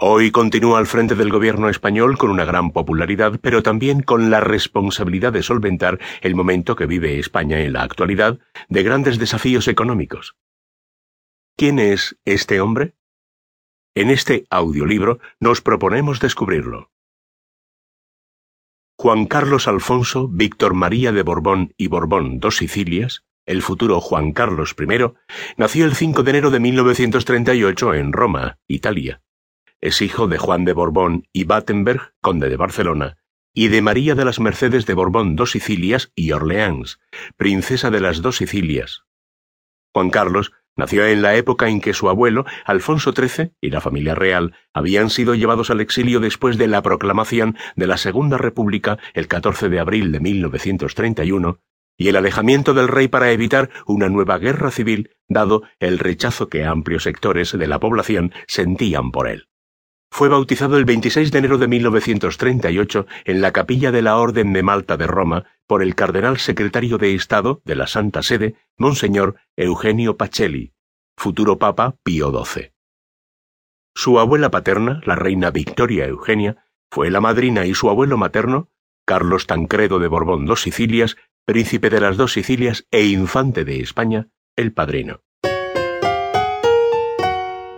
Hoy continúa al frente del gobierno español con una gran popularidad, pero también con la responsabilidad de solventar el momento que vive España en la actualidad de grandes desafíos económicos. ¿Quién es este hombre? En este audiolibro nos proponemos descubrirlo. Juan Carlos Alfonso Víctor María de Borbón y Borbón dos Sicilias, el futuro Juan Carlos I, nació el 5 de enero de 1938 en Roma, Italia. Es hijo de Juan de Borbón y Battenberg, conde de Barcelona, y de María de las Mercedes de Borbón dos Sicilias y Orleans, princesa de las dos Sicilias. Juan Carlos nació en la época en que su abuelo, Alfonso XIII, y la familia real habían sido llevados al exilio después de la proclamación de la Segunda República el 14 de abril de 1931 y el alejamiento del rey para evitar una nueva guerra civil, dado el rechazo que amplios sectores de la población sentían por él. Fue bautizado el 26 de enero de 1938 en la capilla de la Orden de Malta de Roma por el cardenal secretario de Estado de la Santa Sede, Monseñor Eugenio Pacelli, futuro Papa Pío XII. Su abuela paterna, la reina Victoria Eugenia, fue la madrina y su abuelo materno, Carlos Tancredo de Borbón dos Sicilias, príncipe de las dos Sicilias e infante de España, el padrino.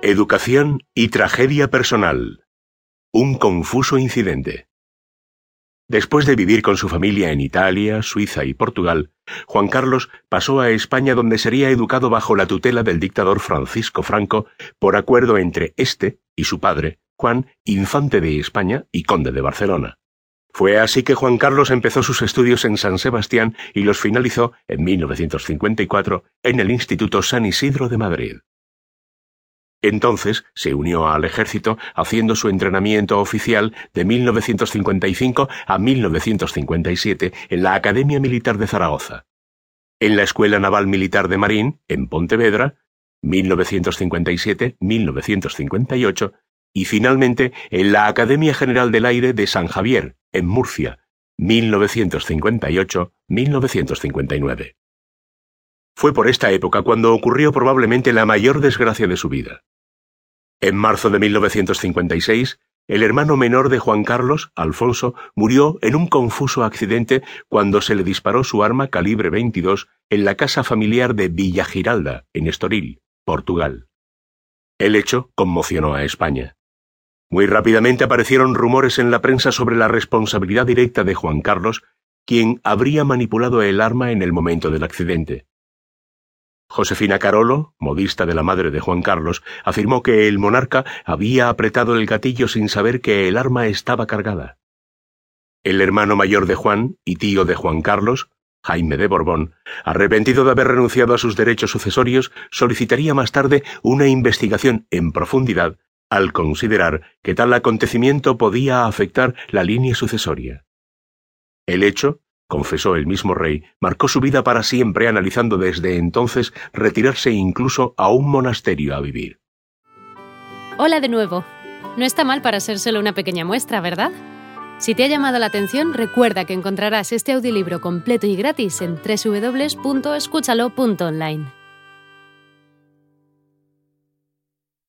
Educación y tragedia personal. Un confuso incidente. Después de vivir con su familia en Italia, Suiza y Portugal, Juan Carlos pasó a España donde sería educado bajo la tutela del dictador Francisco Franco por acuerdo entre éste y su padre, Juan, infante de España y conde de Barcelona. Fue así que Juan Carlos empezó sus estudios en San Sebastián y los finalizó en 1954 en el Instituto San Isidro de Madrid. Entonces se unió al ejército haciendo su entrenamiento oficial de 1955 a 1957 en la Academia Militar de Zaragoza. En la Escuela Naval Militar de Marín, en Pontevedra, 1957-1958, y finalmente en la Academia General del Aire de San Javier, en Murcia, 1958-1959. Fue por esta época cuando ocurrió probablemente la mayor desgracia de su vida. En marzo de 1956, el hermano menor de Juan Carlos, Alfonso, murió en un confuso accidente cuando se le disparó su arma calibre 22 en la casa familiar de Villa Giralda, en Estoril, Portugal. El hecho conmocionó a España. Muy rápidamente aparecieron rumores en la prensa sobre la responsabilidad directa de Juan Carlos, quien habría manipulado el arma en el momento del accidente. Josefina Carolo, modista de la madre de Juan Carlos, afirmó que el monarca había apretado el gatillo sin saber que el arma estaba cargada. El hermano mayor de Juan y tío de Juan Carlos, Jaime de Borbón, arrepentido de haber renunciado a sus derechos sucesorios, solicitaría más tarde una investigación en profundidad al considerar que tal acontecimiento podía afectar la línea sucesoria. El hecho confesó el mismo rey, marcó su vida para siempre analizando desde entonces retirarse incluso a un monasterio a vivir. Hola de nuevo. No está mal para ser solo una pequeña muestra, ¿verdad? Si te ha llamado la atención, recuerda que encontrarás este audiolibro completo y gratis en www.escúchalo.online.